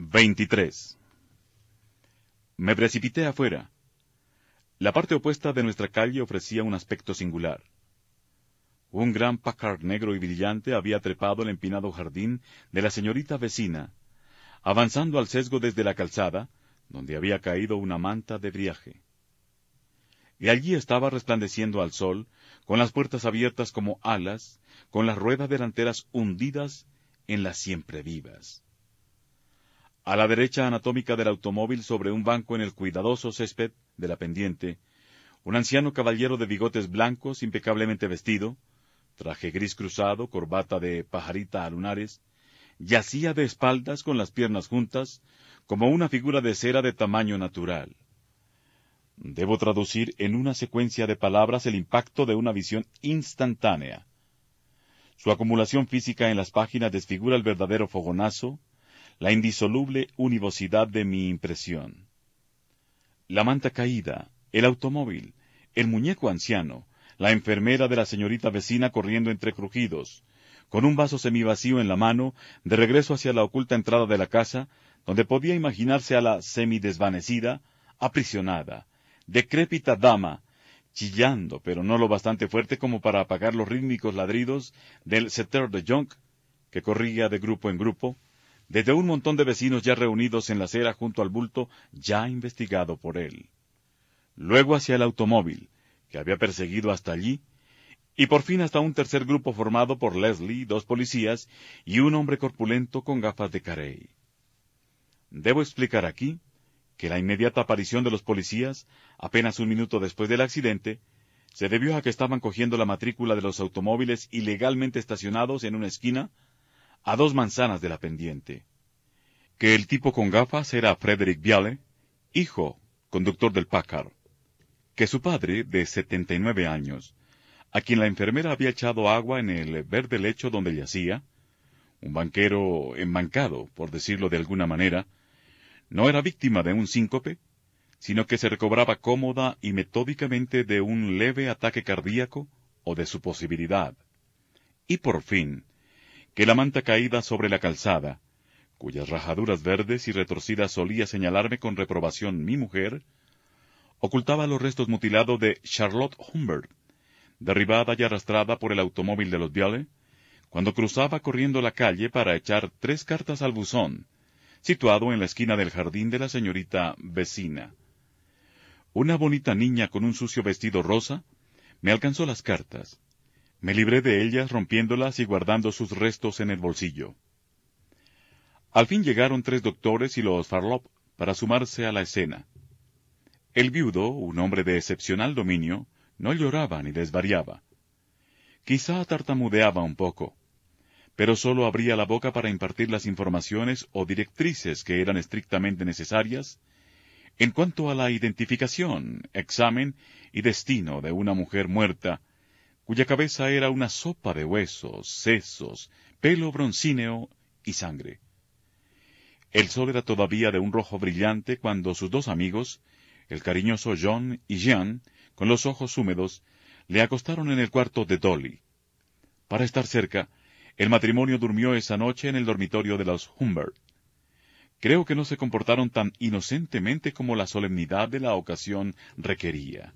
23. Me precipité afuera. La parte opuesta de nuestra calle ofrecía un aspecto singular. Un gran Packard negro y brillante había trepado el empinado jardín de la señorita vecina, avanzando al sesgo desde la calzada, donde había caído una manta de briaje. Y allí estaba resplandeciendo al sol, con las puertas abiertas como alas, con las ruedas delanteras hundidas en las siempre vivas. A la derecha anatómica del automóvil, sobre un banco en el cuidadoso césped de la pendiente, un anciano caballero de bigotes blancos, impecablemente vestido, traje gris cruzado, corbata de pajarita a lunares, yacía de espaldas con las piernas juntas, como una figura de cera de tamaño natural. Debo traducir en una secuencia de palabras el impacto de una visión instantánea. Su acumulación física en las páginas desfigura el verdadero fogonazo, la indisoluble univocidad de mi impresión. La manta caída, el automóvil, el muñeco anciano, la enfermera de la señorita vecina corriendo entre crujidos, con un vaso semivacío en la mano, de regreso hacia la oculta entrada de la casa, donde podía imaginarse a la semidesvanecida, aprisionada, decrépita dama, chillando, pero no lo bastante fuerte como para apagar los rítmicos ladridos del setter de junk, que corría de grupo en grupo, desde un montón de vecinos ya reunidos en la acera junto al bulto ya investigado por él. Luego hacia el automóvil, que había perseguido hasta allí, y por fin hasta un tercer grupo formado por Leslie, dos policías y un hombre corpulento con gafas de carey. Debo explicar aquí que la inmediata aparición de los policías, apenas un minuto después del accidente, se debió a que estaban cogiendo la matrícula de los automóviles ilegalmente estacionados en una esquina a dos manzanas de la pendiente. Que el tipo con gafas era Frederick Viale, hijo, conductor del Packard. Que su padre, de setenta y nueve años, a quien la enfermera había echado agua en el verde lecho donde yacía, un banquero embancado, por decirlo de alguna manera, no era víctima de un síncope, sino que se recobraba cómoda y metódicamente de un leve ataque cardíaco o de su posibilidad. Y por fin, que la manta caída sobre la calzada, cuyas rajaduras verdes y retorcidas solía señalarme con reprobación mi mujer, ocultaba los restos mutilados de Charlotte Humbert, derribada y arrastrada por el automóvil de los Viale, cuando cruzaba corriendo la calle para echar tres cartas al buzón, situado en la esquina del jardín de la señorita vecina. Una bonita niña con un sucio vestido rosa me alcanzó las cartas, me libré de ellas rompiéndolas y guardando sus restos en el bolsillo. Al fin llegaron tres doctores y los Farlop para sumarse a la escena. El viudo, un hombre de excepcional dominio, no lloraba ni desvariaba. Quizá tartamudeaba un poco, pero sólo abría la boca para impartir las informaciones o directrices que eran estrictamente necesarias en cuanto a la identificación, examen y destino de una mujer muerta cuya cabeza era una sopa de huesos, sesos, pelo broncíneo y sangre. El sol era todavía de un rojo brillante cuando sus dos amigos, el cariñoso John y Jean, con los ojos húmedos, le acostaron en el cuarto de Dolly. Para estar cerca, el matrimonio durmió esa noche en el dormitorio de los Humbert. Creo que no se comportaron tan inocentemente como la solemnidad de la ocasión requería.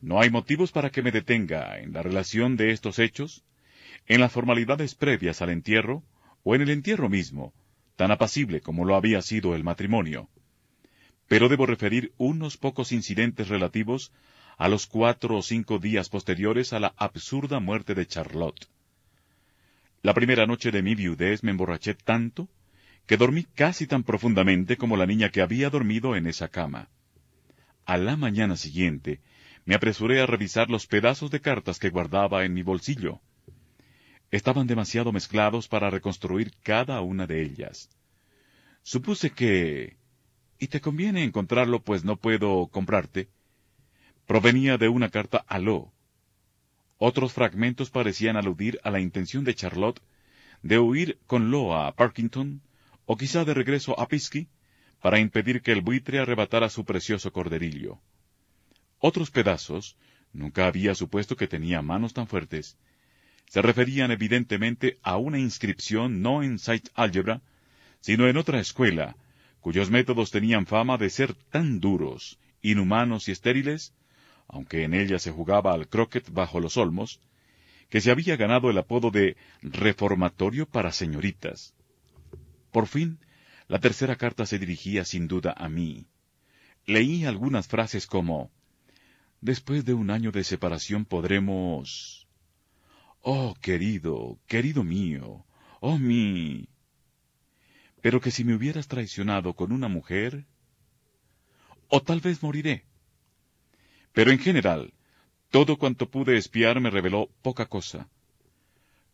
No hay motivos para que me detenga en la relación de estos hechos, en las formalidades previas al entierro, o en el entierro mismo, tan apacible como lo había sido el matrimonio. Pero debo referir unos pocos incidentes relativos a los cuatro o cinco días posteriores a la absurda muerte de Charlotte. La primera noche de mi viudez me emborraché tanto que dormí casi tan profundamente como la niña que había dormido en esa cama. A la mañana siguiente me apresuré a revisar los pedazos de cartas que guardaba en mi bolsillo. estaban demasiado mezclados para reconstruir cada una de ellas. Supuse que... y te conviene encontrarlo pues no puedo comprarte. Provenía de una carta a Lo. Otros fragmentos parecían aludir a la intención de Charlotte de huir con Lo a Parkington, o quizá de regreso a Pisky, para impedir que el buitre arrebatara su precioso corderillo. Otros pedazos, nunca había supuesto que tenía manos tan fuertes, se referían evidentemente a una inscripción no en Sight Algebra, sino en otra escuela, cuyos métodos tenían fama de ser tan duros, inhumanos y estériles, aunque en ella se jugaba al croquet bajo los olmos, que se había ganado el apodo de reformatorio para señoritas. Por fin, la tercera carta se dirigía sin duda a mí. Leí algunas frases como Después de un año de separación podremos... Oh, querido, querido mío, oh mi... Pero que si me hubieras traicionado con una mujer... O tal vez moriré. Pero en general, todo cuanto pude espiar me reveló poca cosa.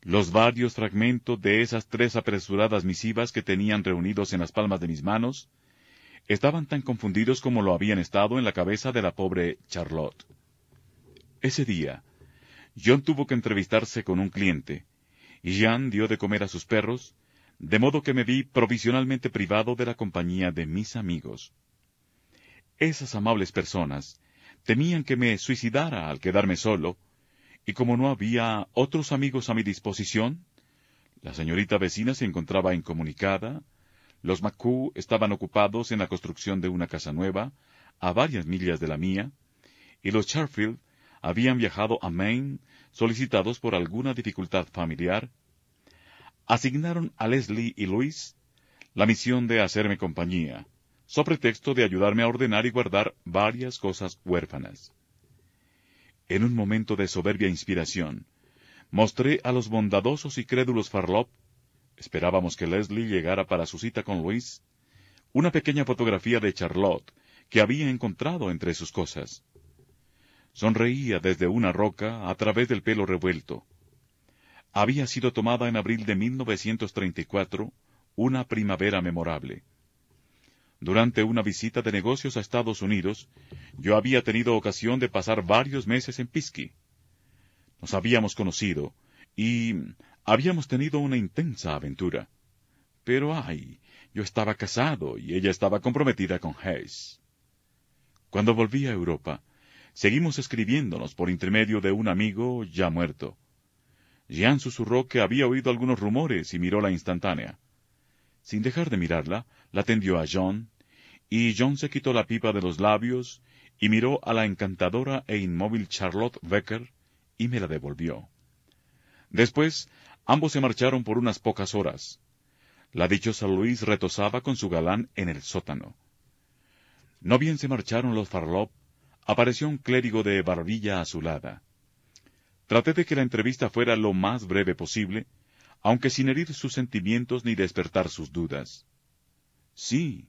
Los varios fragmentos de esas tres apresuradas misivas que tenían reunidos en las palmas de mis manos estaban tan confundidos como lo habían estado en la cabeza de la pobre Charlotte. Ese día, John tuvo que entrevistarse con un cliente, y Jean dio de comer a sus perros, de modo que me vi provisionalmente privado de la compañía de mis amigos. Esas amables personas temían que me suicidara al quedarme solo, y como no había otros amigos a mi disposición, la señorita vecina se encontraba incomunicada, los Macú estaban ocupados en la construcción de una casa nueva, a varias millas de la mía, y los Charfield habían viajado a Maine solicitados por alguna dificultad familiar, asignaron a Leslie y Luis la misión de hacerme compañía, so pretexto de ayudarme a ordenar y guardar varias cosas huérfanas. En un momento de soberbia inspiración, mostré a los bondadosos y crédulos Farlop, esperábamos que Leslie llegara para su cita con Luis, una pequeña fotografía de Charlotte que había encontrado entre sus cosas. Sonreía desde una roca a través del pelo revuelto. Había sido tomada en abril de 1934, una primavera memorable. Durante una visita de negocios a Estados Unidos, yo había tenido ocasión de pasar varios meses en Pisky. Nos habíamos conocido y habíamos tenido una intensa aventura. Pero ay, yo estaba casado y ella estaba comprometida con Hayes. Cuando volví a Europa, seguimos escribiéndonos por intermedio de un amigo ya muerto. Jean susurró que había oído algunos rumores y miró la instantánea. Sin dejar de mirarla, la tendió a John, y John se quitó la pipa de los labios y miró a la encantadora e inmóvil Charlotte Becker y me la devolvió. Después, ambos se marcharon por unas pocas horas. La dichosa Luis retosaba con su galán en el sótano. No bien se marcharon los Farlop, apareció un clérigo de barbilla azulada. Traté de que la entrevista fuera lo más breve posible, aunque sin herir sus sentimientos ni despertar sus dudas. Sí,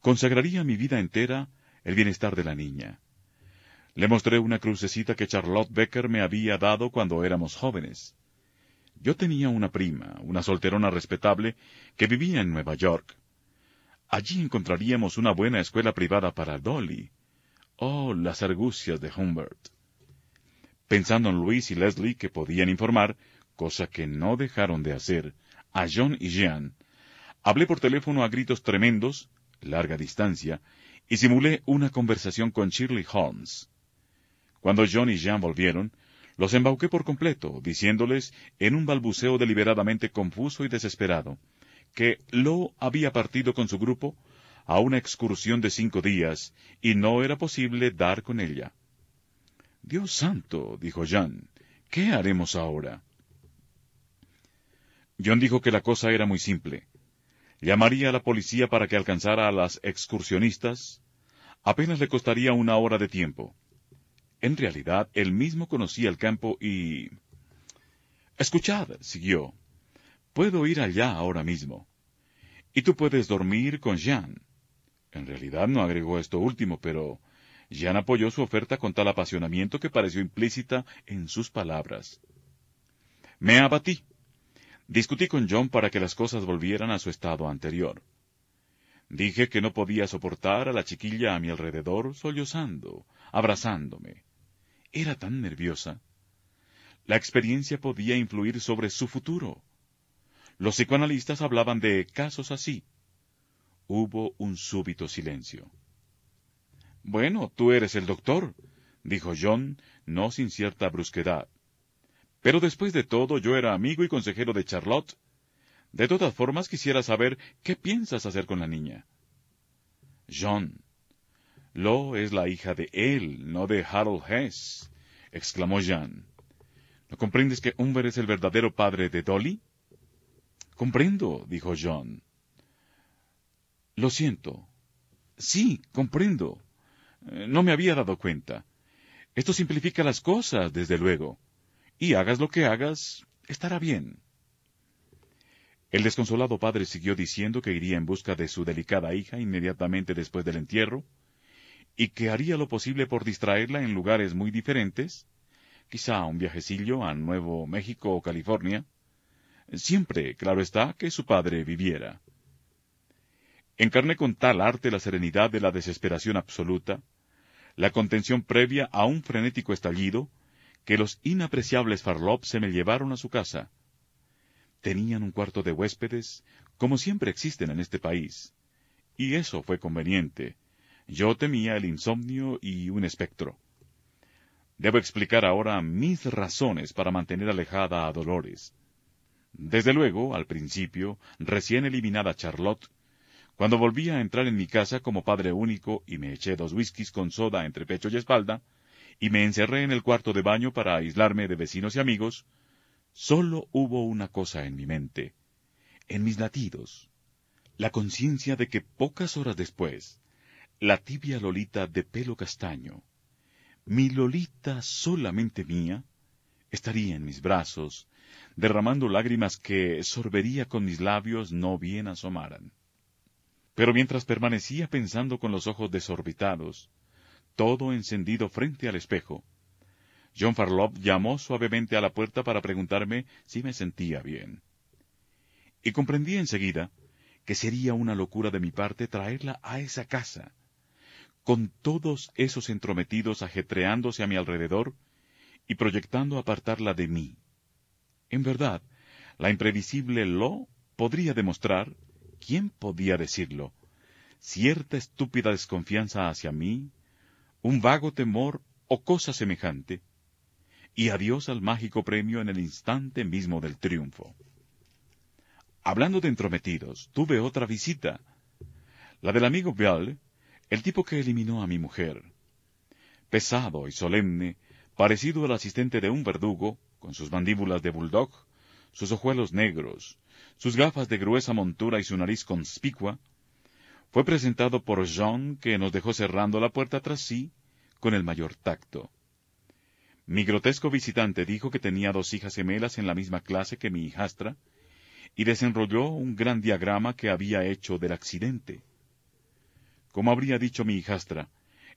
consagraría mi vida entera el bienestar de la niña. Le mostré una crucecita que Charlotte Becker me había dado cuando éramos jóvenes. Yo tenía una prima, una solterona respetable, que vivía en Nueva York. Allí encontraríamos una buena escuela privada para Dolly. Oh, las argucias de Humbert. Pensando en Luis y Leslie que podían informar, cosa que no dejaron de hacer, a John y Jean, hablé por teléfono a gritos tremendos, larga distancia, y simulé una conversación con Shirley Holmes. Cuando John y Jean volvieron, los embauqué por completo, diciéndoles, en un balbuceo deliberadamente confuso y desesperado, que Lo había partido con su grupo a una excursión de cinco días, y no era posible dar con ella. Dios santo, dijo Jean, ¿qué haremos ahora? John dijo que la cosa era muy simple. Llamaría a la policía para que alcanzara a las excursionistas. Apenas le costaría una hora de tiempo. En realidad, él mismo conocía el campo y... Escuchad, siguió. Puedo ir allá ahora mismo. Y tú puedes dormir con Jean. En realidad no agregó esto último, pero Jean apoyó su oferta con tal apasionamiento que pareció implícita en sus palabras. Me abatí, Discutí con John para que las cosas volvieran a su estado anterior. Dije que no podía soportar a la chiquilla a mi alrededor sollozando, abrazándome. Era tan nerviosa. La experiencia podía influir sobre su futuro. Los psicoanalistas hablaban de casos así. Hubo un súbito silencio. Bueno, tú eres el doctor, dijo John, no sin cierta brusquedad. Pero después de todo yo era amigo y consejero de Charlotte. De todas formas quisiera saber qué piensas hacer con la niña. John. Lo es la hija de él, no de Harold Hess, exclamó Jean. ¿No comprendes que Humber es el verdadero padre de Dolly? Comprendo, dijo John. Lo siento. Sí, comprendo. No me había dado cuenta. Esto simplifica las cosas, desde luego. Y hagas lo que hagas, estará bien. El desconsolado padre siguió diciendo que iría en busca de su delicada hija inmediatamente después del entierro, y que haría lo posible por distraerla en lugares muy diferentes, quizá un viajecillo a Nuevo México o California, siempre, claro está, que su padre viviera. Encarné con tal arte la serenidad de la desesperación absoluta, la contención previa a un frenético estallido, que los inapreciables Farlop se me llevaron a su casa, Tenían un cuarto de huéspedes, como siempre existen en este país. Y eso fue conveniente. Yo temía el insomnio y un espectro. Debo explicar ahora mis razones para mantener alejada a Dolores. Desde luego, al principio, recién eliminada Charlotte, cuando volví a entrar en mi casa como padre único y me eché dos whiskies con soda entre pecho y espalda, y me encerré en el cuarto de baño para aislarme de vecinos y amigos, Solo hubo una cosa en mi mente, en mis latidos, la conciencia de que pocas horas después, la tibia Lolita de pelo castaño, mi Lolita solamente mía, estaría en mis brazos, derramando lágrimas que sorbería con mis labios no bien asomaran. Pero mientras permanecía pensando con los ojos desorbitados, todo encendido frente al espejo, John Farlop llamó suavemente a la puerta para preguntarme si me sentía bien. Y comprendí enseguida que sería una locura de mi parte traerla a esa casa, con todos esos entrometidos ajetreándose a mi alrededor y proyectando apartarla de mí. En verdad, la imprevisible Lo podría demostrar, ¿quién podía decirlo? Cierta estúpida desconfianza hacia mí, un vago temor o cosa semejante, y adiós al mágico premio en el instante mismo del triunfo. Hablando de entrometidos, tuve otra visita, la del amigo Bial, el tipo que eliminó a mi mujer. Pesado y solemne, parecido al asistente de un verdugo, con sus mandíbulas de bulldog, sus ojuelos negros, sus gafas de gruesa montura y su nariz conspicua, fue presentado por Jean, que nos dejó cerrando la puerta tras sí con el mayor tacto. Mi grotesco visitante dijo que tenía dos hijas gemelas en la misma clase que mi hijastra, y desenrolló un gran diagrama que había hecho del accidente. Como habría dicho mi hijastra,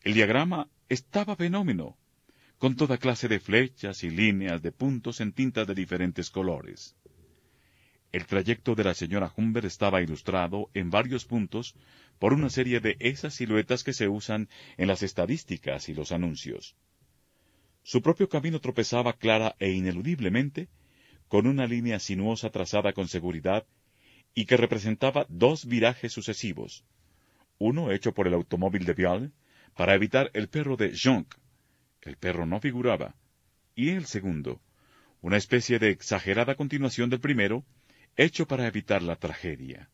el diagrama estaba fenómeno, con toda clase de flechas y líneas de puntos en tintas de diferentes colores. El trayecto de la señora Humber estaba ilustrado en varios puntos por una serie de esas siluetas que se usan en las estadísticas y los anuncios. Su propio camino tropezaba clara e ineludiblemente con una línea sinuosa trazada con seguridad y que representaba dos virajes sucesivos, uno hecho por el automóvil de Vial para evitar el perro de Jonc, el perro no figuraba, y el segundo, una especie de exagerada continuación del primero, hecho para evitar la tragedia.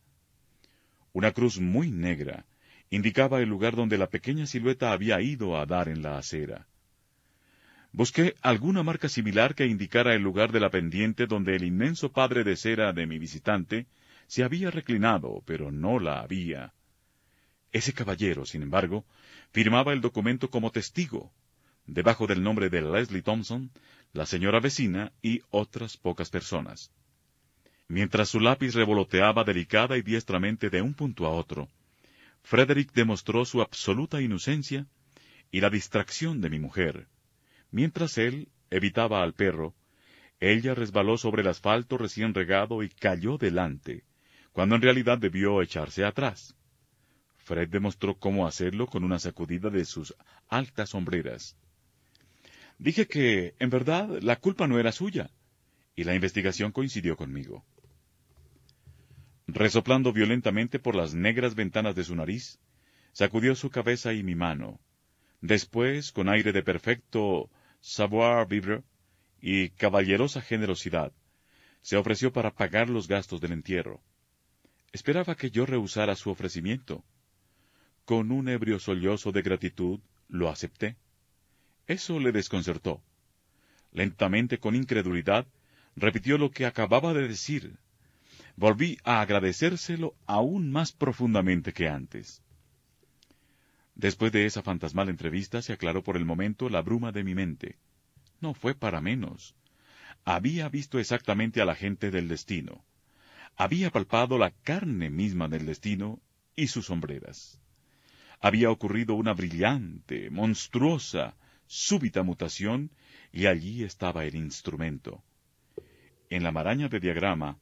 Una cruz muy negra indicaba el lugar donde la pequeña silueta había ido a dar en la acera. Busqué alguna marca similar que indicara el lugar de la pendiente donde el inmenso padre de cera de mi visitante se había reclinado, pero no la había. Ese caballero, sin embargo, firmaba el documento como testigo, debajo del nombre de Leslie Thompson, la señora vecina y otras pocas personas. Mientras su lápiz revoloteaba delicada y diestramente de un punto a otro, Frederick demostró su absoluta inocencia y la distracción de mi mujer, mientras él evitaba al perro, Ella resbaló sobre el asfalto recién regado y cayó delante, cuando en realidad debió echarse atrás. Fred demostró cómo hacerlo con una sacudida de sus altas sombreras. Dije que, en verdad, la culpa no era suya, y la investigación coincidió conmigo. Resoplando violentamente por las negras ventanas de su nariz, sacudió su cabeza y mi mano. Después, con aire de perfecto savoir-vivre y caballerosa generosidad, se ofreció para pagar los gastos del entierro. Esperaba que yo rehusara su ofrecimiento. Con un ebrio sollozo de gratitud, lo acepté. Eso le desconcertó. Lentamente, con incredulidad, repitió lo que acababa de decir. Volví a agradecérselo aún más profundamente que antes. Después de esa fantasmal entrevista se aclaró por el momento la bruma de mi mente. No fue para menos. Había visto exactamente a la gente del destino. Había palpado la carne misma del destino y sus sombreras. Había ocurrido una brillante, monstruosa, súbita mutación y allí estaba el instrumento. En la maraña de diagrama,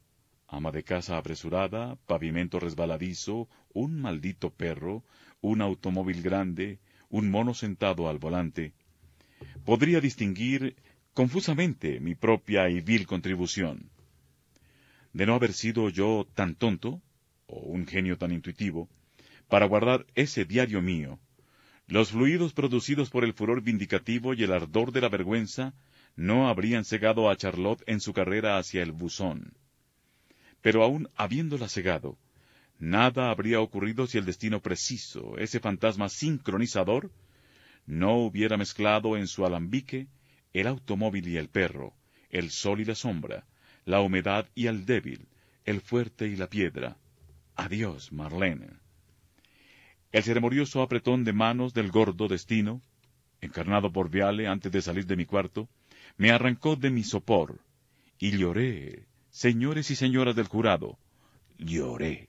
ama de casa apresurada, pavimento resbaladizo, un maldito perro, un automóvil grande, un mono sentado al volante, podría distinguir confusamente mi propia y vil contribución. De no haber sido yo tan tonto, o un genio tan intuitivo, para guardar ese diario mío, los fluidos producidos por el furor vindicativo y el ardor de la vergüenza no habrían cegado a Charlotte en su carrera hacia el buzón. Pero aun habiéndola cegado, nada habría ocurrido si el destino preciso, ese fantasma sincronizador, no hubiera mezclado en su alambique el automóvil y el perro, el sol y la sombra, la humedad y el débil, el fuerte y la piedra. Adiós, Marlene. El ceremonioso apretón de manos del gordo destino, encarnado por Viale antes de salir de mi cuarto, me arrancó de mi sopor, y lloré, señores y señoras del jurado, lloré.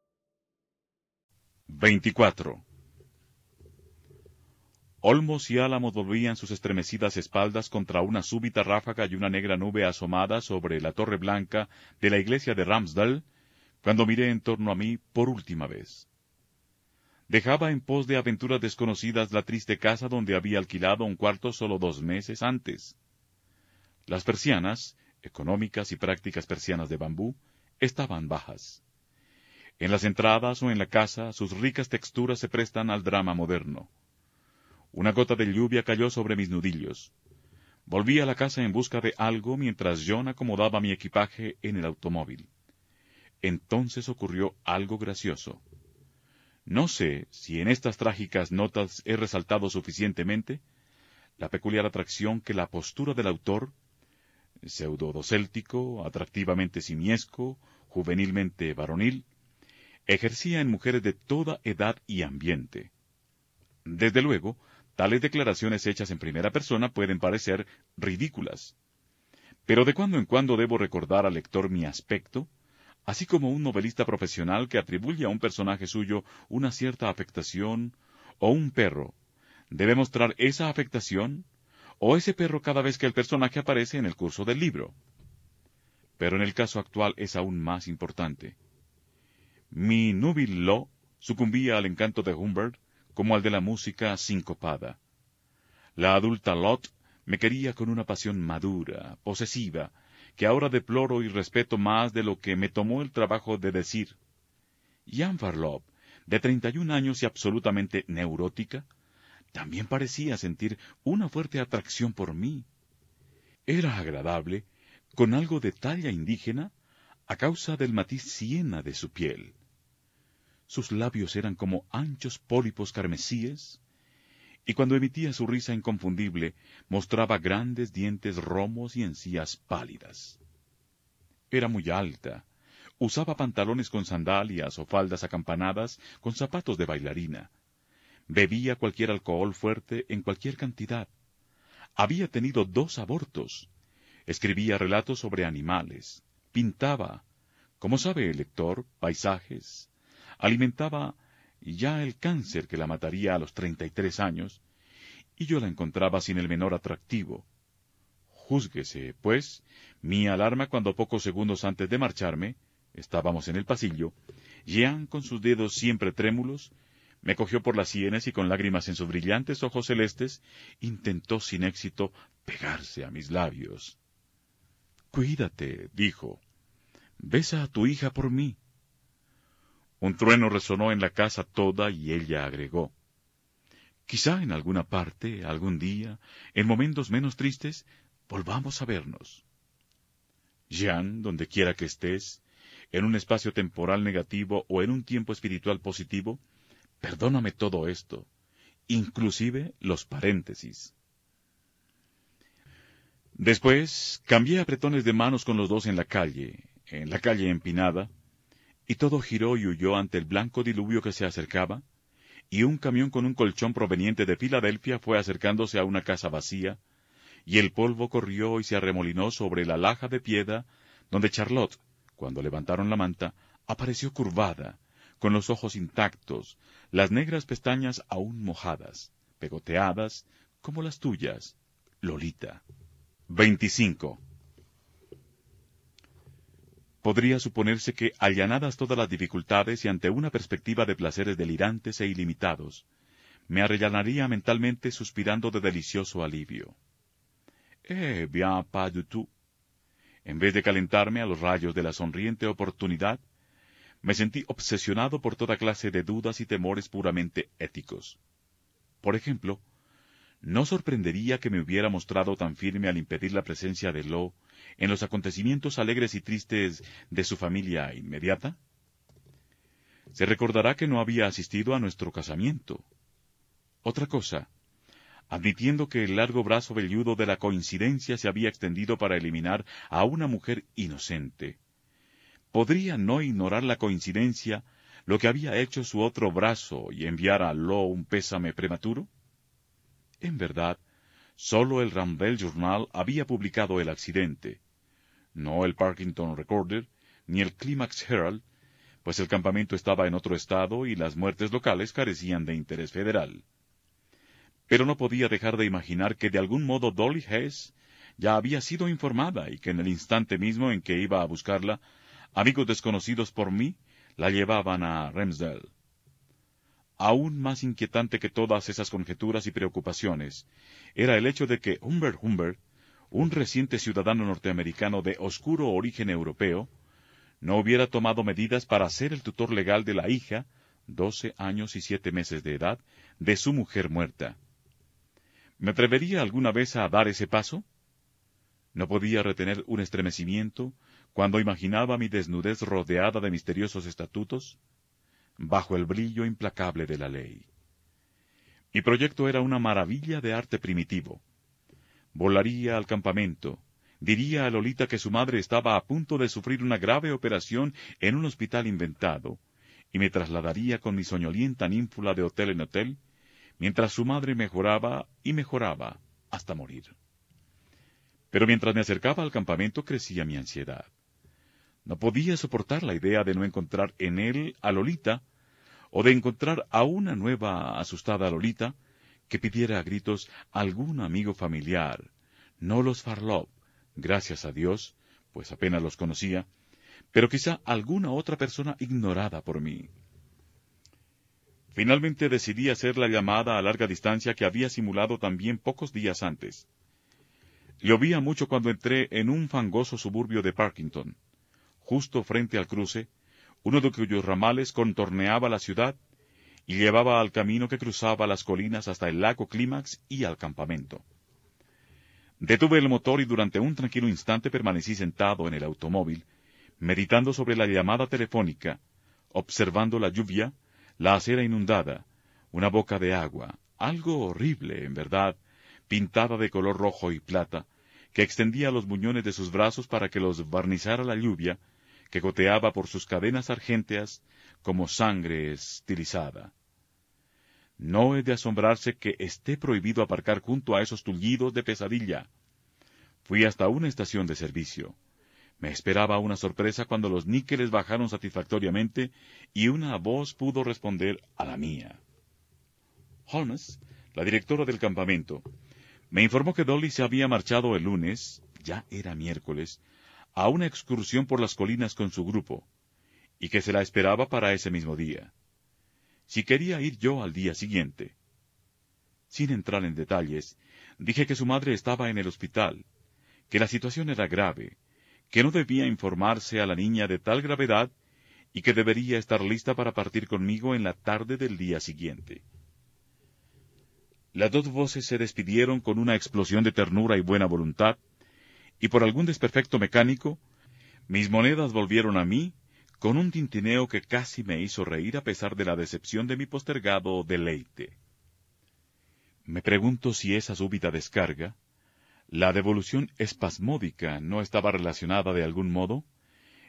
24. Olmos y álamos volvían sus estremecidas espaldas contra una súbita ráfaga y una negra nube asomada sobre la torre blanca de la iglesia de Ramsdale, cuando miré en torno a mí por última vez. Dejaba en pos de aventuras desconocidas la triste casa donde había alquilado un cuarto solo dos meses antes. Las persianas, económicas y prácticas persianas de bambú, estaban bajas. En las entradas o en la casa, sus ricas texturas se prestan al drama moderno. Una gota de lluvia cayó sobre mis nudillos. Volví a la casa en busca de algo mientras John acomodaba mi equipaje en el automóvil. Entonces ocurrió algo gracioso. No sé si en estas trágicas notas he resaltado suficientemente la peculiar atracción que la postura del autor, pseudo-docéltico, atractivamente simiesco, juvenilmente varonil, ejercía en mujeres de toda edad y ambiente. Desde luego, tales declaraciones hechas en primera persona pueden parecer ridículas. Pero de cuando en cuando debo recordar al lector mi aspecto, así como un novelista profesional que atribuye a un personaje suyo una cierta afectación, o un perro, debe mostrar esa afectación, o ese perro cada vez que el personaje aparece en el curso del libro. Pero en el caso actual es aún más importante. Mi núbil lo sucumbía al encanto de Humbert como al de la música sincopada. La adulta Lot me quería con una pasión madura, posesiva, que ahora deploro y respeto más de lo que me tomó el trabajo de decir. Jan Farlop, de treinta y un años y absolutamente neurótica, también parecía sentir una fuerte atracción por mí. Era agradable, con algo de talla indígena, a causa del matiz siena de su piel sus labios eran como anchos pólipos carmesíes, y cuando emitía su risa inconfundible mostraba grandes dientes romos y encías pálidas. Era muy alta, usaba pantalones con sandalias o faldas acampanadas con zapatos de bailarina, bebía cualquier alcohol fuerte en cualquier cantidad, había tenido dos abortos, escribía relatos sobre animales, pintaba, como sabe el lector, paisajes, alimentaba ya el cáncer que la mataría a los treinta y tres años, y yo la encontraba sin el menor atractivo. Júzguese, pues, mi alarma cuando pocos segundos antes de marcharme, estábamos en el pasillo, Jean, con sus dedos siempre trémulos, me cogió por las sienes y con lágrimas en sus brillantes ojos celestes, intentó sin éxito pegarse a mis labios. Cuídate, dijo. Besa a tu hija por mí. Un trueno resonó en la casa toda y ella agregó. Quizá en alguna parte, algún día, en momentos menos tristes, volvamos a vernos. Jean, donde quiera que estés, en un espacio temporal negativo o en un tiempo espiritual positivo, perdóname todo esto, inclusive los paréntesis. Después cambié apretones de manos con los dos en la calle, en la calle empinada, y todo giró y huyó ante el blanco diluvio que se acercaba, y un camión con un colchón proveniente de Filadelfia fue acercándose a una casa vacía, y el polvo corrió y se arremolinó sobre la laja de piedra, donde Charlotte, cuando levantaron la manta, apareció curvada, con los ojos intactos, las negras pestañas aún mojadas, pegoteadas, como las tuyas, Lolita. 25. Podría suponerse que, allanadas todas las dificultades y ante una perspectiva de placeres delirantes e ilimitados, me arrellanaría mentalmente suspirando de delicioso alivio. Eh, bien, pas du tout. En vez de calentarme a los rayos de la sonriente oportunidad, me sentí obsesionado por toda clase de dudas y temores puramente éticos. Por ejemplo, ¿no sorprendería que me hubiera mostrado tan firme al impedir la presencia de Lo en los acontecimientos alegres y tristes de su familia inmediata? Se recordará que no había asistido a nuestro casamiento. Otra cosa, admitiendo que el largo brazo velludo de la coincidencia se había extendido para eliminar a una mujer inocente, podría no ignorar la coincidencia lo que había hecho su otro brazo y enviar a Lo un pésame prematuro? En verdad, sólo el Rambel Journal había publicado el accidente, no el Parkington Recorder ni el Climax Herald, pues el campamento estaba en otro estado y las muertes locales carecían de interés federal. Pero no podía dejar de imaginar que de algún modo Dolly Hess ya había sido informada y que en el instante mismo en que iba a buscarla amigos desconocidos por mí la llevaban a Remsdale. Aún más inquietante que todas esas conjeturas y preocupaciones era el hecho de que Humbert Humbert, un reciente ciudadano norteamericano de oscuro origen europeo, no hubiera tomado medidas para ser el tutor legal de la hija, doce años y siete meses de edad, de su mujer muerta. ¿Me atrevería alguna vez a dar ese paso? No podía retener un estremecimiento cuando imaginaba mi desnudez rodeada de misteriosos estatutos, bajo el brillo implacable de la ley. Mi proyecto era una maravilla de arte primitivo. Volaría al campamento, diría a Lolita que su madre estaba a punto de sufrir una grave operación en un hospital inventado, y me trasladaría con mi soñolienta ninfula de hotel en hotel, mientras su madre mejoraba y mejoraba hasta morir. Pero mientras me acercaba al campamento crecía mi ansiedad. No podía soportar la idea de no encontrar en él a Lolita, o de encontrar a una nueva asustada Lolita que pidiera a gritos algún amigo familiar, no los Farlov, gracias a Dios, pues apenas los conocía, pero quizá alguna otra persona ignorada por mí. Finalmente decidí hacer la llamada a larga distancia que había simulado también pocos días antes. Llovía mucho cuando entré en un fangoso suburbio de Parkington justo frente al cruce, uno de cuyos ramales contorneaba la ciudad y llevaba al camino que cruzaba las colinas hasta el lago Clímax y al campamento. Detuve el motor y durante un tranquilo instante permanecí sentado en el automóvil, meditando sobre la llamada telefónica, observando la lluvia, la acera inundada, una boca de agua, algo horrible, en verdad, pintada de color rojo y plata, que extendía los muñones de sus brazos para que los barnizara la lluvia, que goteaba por sus cadenas argénteas como sangre estilizada. No es de asombrarse que esté prohibido aparcar junto a esos tullidos de pesadilla. Fui hasta una estación de servicio. Me esperaba una sorpresa cuando los níqueles bajaron satisfactoriamente y una voz pudo responder a la mía. Holmes, la directora del campamento, me informó que Dolly se había marchado el lunes, ya era miércoles, a una excursión por las colinas con su grupo, y que se la esperaba para ese mismo día. Si quería ir yo al día siguiente. Sin entrar en detalles, dije que su madre estaba en el hospital, que la situación era grave, que no debía informarse a la niña de tal gravedad y que debería estar lista para partir conmigo en la tarde del día siguiente. Las dos voces se despidieron con una explosión de ternura y buena voluntad, y por algún desperfecto mecánico, mis monedas volvieron a mí con un tintineo que casi me hizo reír a pesar de la decepción de mi postergado deleite. Me pregunto si esa súbita descarga, la devolución espasmódica, no estaba relacionada de algún modo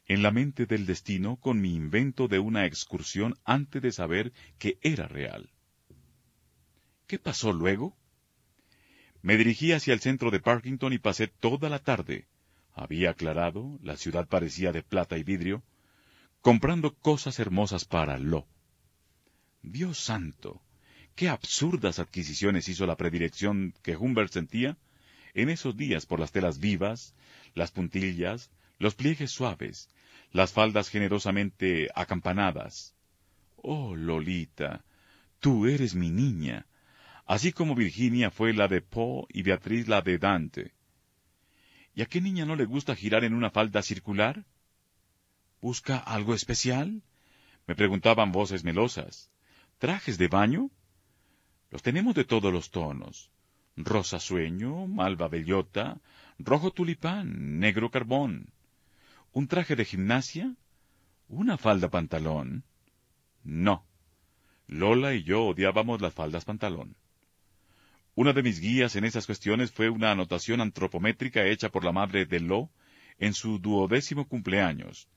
en la mente del destino con mi invento de una excursión antes de saber que era real. ¿Qué pasó luego? Me dirigí hacia el centro de Parkington y pasé toda la tarde. Había aclarado, la ciudad parecía de plata y vidrio, comprando cosas hermosas para Lo. Dios santo, qué absurdas adquisiciones hizo la predilección que Humbert sentía en esos días por las telas vivas, las puntillas, los pliegues suaves, las faldas generosamente acampanadas. Oh, Lolita, tú eres mi niña, así como Virginia fue la de Poe y Beatriz la de Dante. ¿Y a qué niña no le gusta girar en una falda circular? ¿Busca algo especial? Me preguntaban voces melosas. ¿Trajes de baño? Los tenemos de todos los tonos. Rosa sueño, malva bellota, rojo tulipán, negro carbón. ¿Un traje de gimnasia? ¿Una falda pantalón? No. Lola y yo odiábamos las faldas pantalón. Una de mis guías en esas cuestiones fue una anotación antropométrica hecha por la madre de Lo en su duodécimo cumpleaños.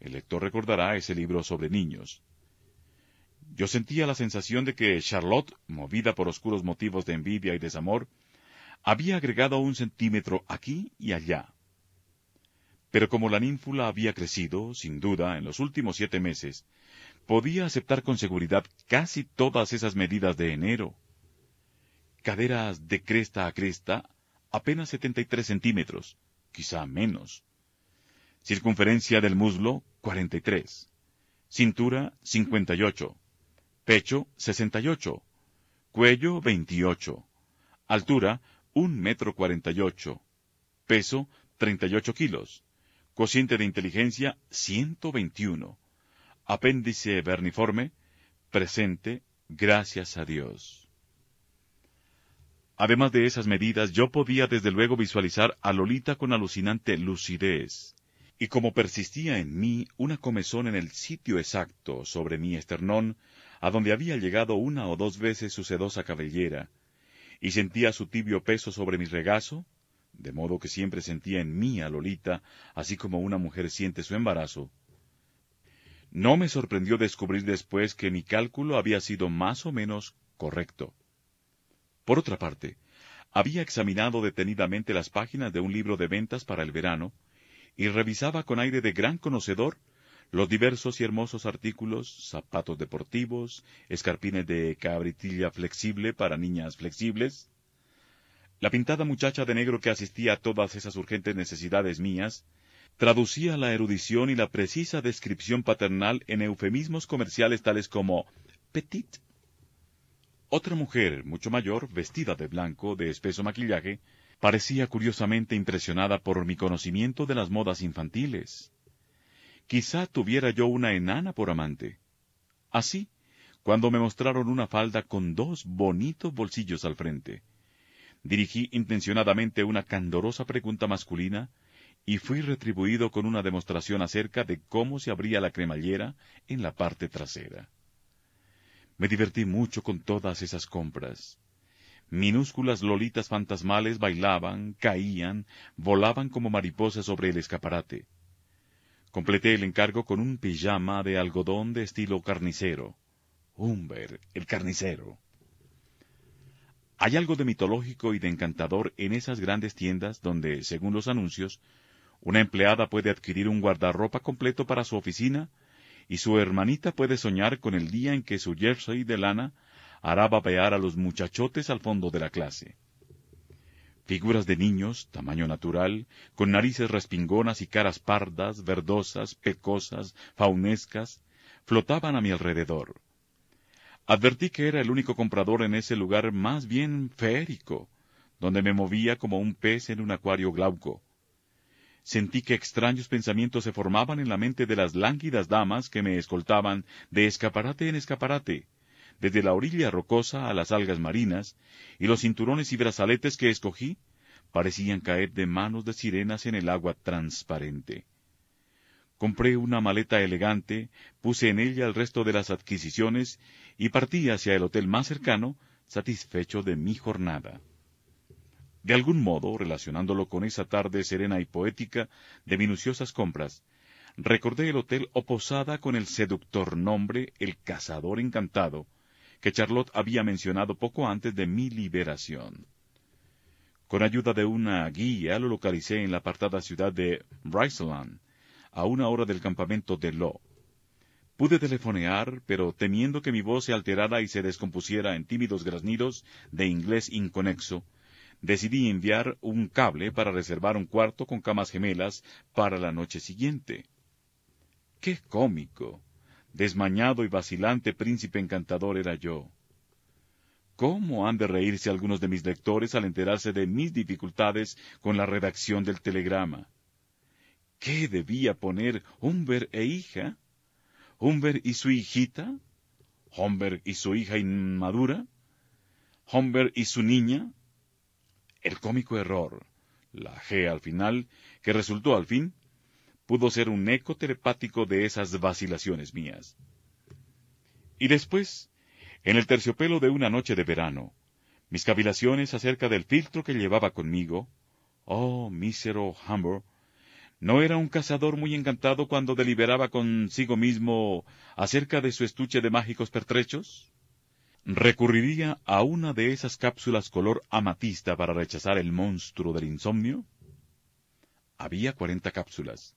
El lector recordará ese libro sobre niños. Yo sentía la sensación de que Charlotte, movida por oscuros motivos de envidia y desamor, había agregado un centímetro aquí y allá. Pero como la ninfula había crecido, sin duda, en los últimos siete meses, podía aceptar con seguridad casi todas esas medidas de enero, caderas de cresta a cresta, apenas 73 centímetros, quizá menos. Circunferencia del muslo, 43. Cintura, 58. Pecho, 68. Cuello, 28. Altura, 1 metro 48. Peso, 38 kilos. Cociente de inteligencia, 121. Apéndice verniforme, presente, gracias a Dios. Además de esas medidas, yo podía desde luego visualizar a Lolita con alucinante lucidez. Y como persistía en mí una comezón en el sitio exacto sobre mi esternón, a donde había llegado una o dos veces su sedosa cabellera, y sentía su tibio peso sobre mi regazo, de modo que siempre sentía en mí a Lolita, así como una mujer siente su embarazo, no me sorprendió descubrir después que mi cálculo había sido más o menos correcto. Por otra parte, había examinado detenidamente las páginas de un libro de ventas para el verano, y revisaba con aire de gran conocedor los diversos y hermosos artículos, zapatos deportivos, escarpines de cabritilla flexible para niñas flexibles. La pintada muchacha de negro que asistía a todas esas urgentes necesidades mías, traducía la erudición y la precisa descripción paternal en eufemismos comerciales tales como petit, otra mujer, mucho mayor, vestida de blanco, de espeso maquillaje, parecía curiosamente impresionada por mi conocimiento de las modas infantiles. Quizá tuviera yo una enana por amante. Así, cuando me mostraron una falda con dos bonitos bolsillos al frente, dirigí intencionadamente una candorosa pregunta masculina y fui retribuido con una demostración acerca de cómo se abría la cremallera en la parte trasera. Me divertí mucho con todas esas compras. Minúsculas lolitas fantasmales bailaban, caían, volaban como mariposas sobre el escaparate. Completé el encargo con un pijama de algodón de estilo carnicero. Humber, el carnicero. Hay algo de mitológico y de encantador en esas grandes tiendas donde, según los anuncios, una empleada puede adquirir un guardarropa completo para su oficina y su hermanita puede soñar con el día en que su jersey de lana hará babear a los muchachotes al fondo de la clase. Figuras de niños, tamaño natural, con narices respingonas y caras pardas, verdosas, pecosas, faunescas, flotaban a mi alrededor. Advertí que era el único comprador en ese lugar más bien feérico, donde me movía como un pez en un acuario glauco. Sentí que extraños pensamientos se formaban en la mente de las lánguidas damas que me escoltaban de escaparate en escaparate, desde la orilla rocosa a las algas marinas, y los cinturones y brazaletes que escogí parecían caer de manos de sirenas en el agua transparente. Compré una maleta elegante, puse en ella el resto de las adquisiciones y partí hacia el hotel más cercano, satisfecho de mi jornada. De algún modo, relacionándolo con esa tarde serena y poética de minuciosas compras, recordé el hotel o posada con el seductor nombre El Cazador Encantado, que Charlotte había mencionado poco antes de mi liberación. Con ayuda de una guía lo localicé en la apartada ciudad de Bryceland, a una hora del campamento de Law. Pude telefonear, pero temiendo que mi voz se alterara y se descompusiera en tímidos graznidos de inglés inconexo, decidí enviar un cable para reservar un cuarto con camas gemelas para la noche siguiente. ¡Qué cómico! desmañado y vacilante príncipe encantador era yo. ¿Cómo han de reírse algunos de mis lectores al enterarse de mis dificultades con la redacción del telegrama? ¿Qué debía poner Humber e hija? ¿Humber y su hijita? ¿Humber y su hija inmadura? ¿Humber y su niña? El cómico error, la G al final, que resultó al fin pudo ser un eco telepático de esas vacilaciones mías. Y después, en el terciopelo de una noche de verano, mis cavilaciones acerca del filtro que llevaba conmigo, oh mísero Humber, ¿no era un cazador muy encantado cuando deliberaba consigo mismo acerca de su estuche de mágicos pertrechos? ¿Recurriría a una de esas cápsulas color amatista para rechazar el monstruo del insomnio? Había cuarenta cápsulas,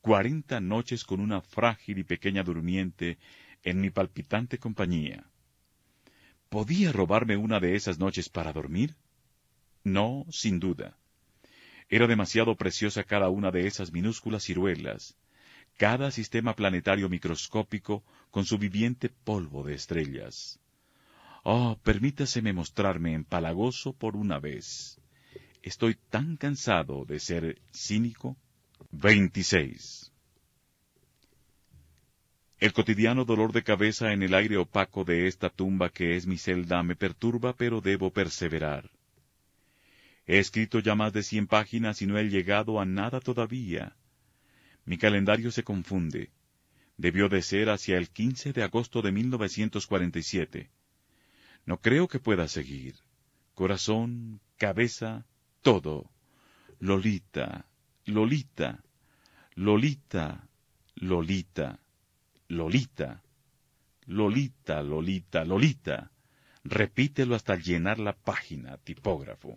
cuarenta noches con una frágil y pequeña durmiente en mi palpitante compañía. ¿Podía robarme una de esas noches para dormir? No, sin duda. Era demasiado preciosa cada una de esas minúsculas ciruelas, cada sistema planetario microscópico con su viviente polvo de estrellas. Oh, permítaseme mostrarme empalagoso por una vez. Estoy tan cansado de ser cínico 26. El cotidiano dolor de cabeza en el aire opaco de esta tumba que es mi celda me perturba, pero debo perseverar. He escrito ya más de cien páginas y no he llegado a nada todavía. Mi calendario se confunde. Debió de ser hacia el 15 de agosto de 1947. No creo que pueda seguir. Corazón, cabeza, todo. Lolita, Lolita, Lolita, Lolita, Lolita, Lolita, Lolita, Lolita. Repítelo hasta llenar la página, tipógrafo.